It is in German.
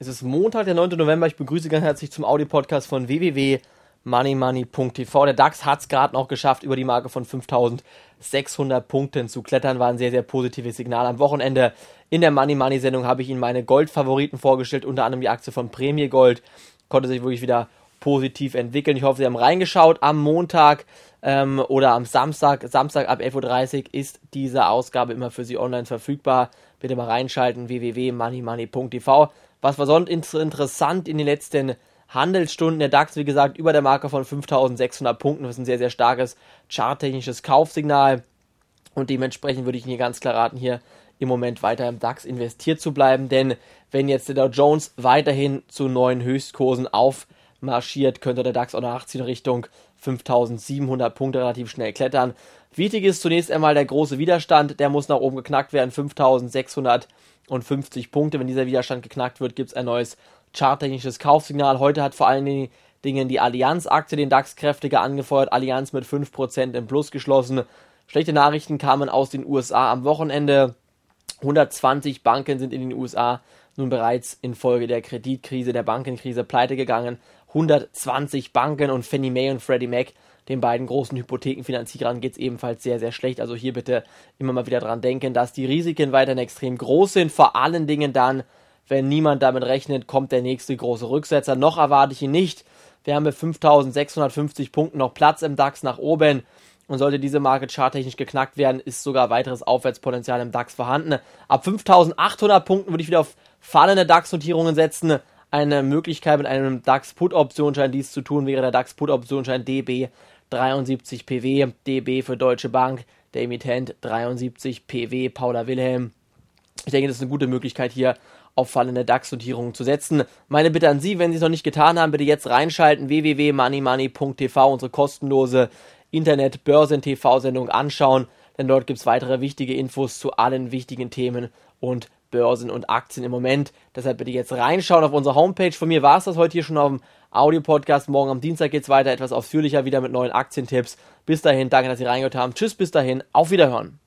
Es ist Montag, der 9. November. Ich begrüße ganz herzlich zum Audio-Podcast von www.moneymoney.tv. Der DAX hat es gerade noch geschafft, über die Marke von 5600 Punkten zu klettern. War ein sehr, sehr positives Signal. Am Wochenende in der Money Money Sendung habe ich Ihnen meine Goldfavoriten vorgestellt, unter anderem die Aktie von Prämie Gold. Konnte sich wirklich wieder positiv entwickeln. Ich hoffe, Sie haben reingeschaut. Am Montag ähm, oder am Samstag, Samstag ab 11.30 Uhr ist diese Ausgabe immer für Sie online verfügbar. Bitte mal reinschalten, www.moneymoney.tv. Was war sonst interessant in den letzten Handelsstunden? Der DAX, wie gesagt, über der Marke von 5600 Punkten. Das ist ein sehr, sehr starkes charttechnisches Kaufsignal. Und dementsprechend würde ich Ihnen ganz klar raten, hier im Moment weiter im DAX investiert zu bleiben. Denn wenn jetzt der Dow Jones weiterhin zu neuen Höchstkursen aufmarschiert, könnte der DAX auch nach 18 Richtung 5700 Punkte relativ schnell klettern. Wichtig ist zunächst einmal der große Widerstand. Der muss nach oben geknackt werden. 5600 und 50 Punkte. Wenn dieser Widerstand geknackt wird, gibt es ein neues charttechnisches Kaufsignal. Heute hat vor allen Dingen die Allianz-Aktie den DAX kräftiger angefeuert. Allianz mit 5% im Plus geschlossen. Schlechte Nachrichten kamen aus den USA am Wochenende. 120 Banken sind in den USA nun bereits infolge der Kreditkrise, der Bankenkrise pleite gegangen. 120 Banken und Fannie Mae und Freddie Mac den beiden großen Hypothekenfinanzierern geht es ebenfalls sehr, sehr schlecht. Also hier bitte immer mal wieder dran denken, dass die Risiken weiterhin extrem groß sind. Vor allen Dingen dann, wenn niemand damit rechnet, kommt der nächste große Rücksetzer. Noch erwarte ich ihn nicht. Wir haben mit 5650 Punkten noch Platz im DAX nach oben. Und sollte diese Marke charttechnisch geknackt werden, ist sogar weiteres Aufwärtspotenzial im DAX vorhanden. Ab 5800 Punkten würde ich wieder auf fallende DAX-Notierungen setzen. Eine Möglichkeit mit einem DAX-Put-Optionsschein dies zu tun wäre der DAX-Put-Optionsschein DB 73 PW, DB für Deutsche Bank, der Emittent 73 PW, Paula Wilhelm. Ich denke, das ist eine gute Möglichkeit hier auf fallende DAX-Notierungen zu setzen. Meine Bitte an Sie, wenn Sie es noch nicht getan haben, bitte jetzt reinschalten, www.moneymoney.tv, unsere kostenlose Internet-Börsen-TV-Sendung anschauen, denn dort gibt es weitere wichtige Infos zu allen wichtigen Themen und Börsen und Aktien im Moment. Deshalb bitte jetzt reinschauen auf unsere Homepage. Von mir war es das heute hier schon auf dem Audio-Podcast. Morgen am Dienstag geht es weiter, etwas ausführlicher wieder mit neuen Aktientipps. Bis dahin, danke, dass Sie reingehört haben. Tschüss, bis dahin, auf Wiederhören.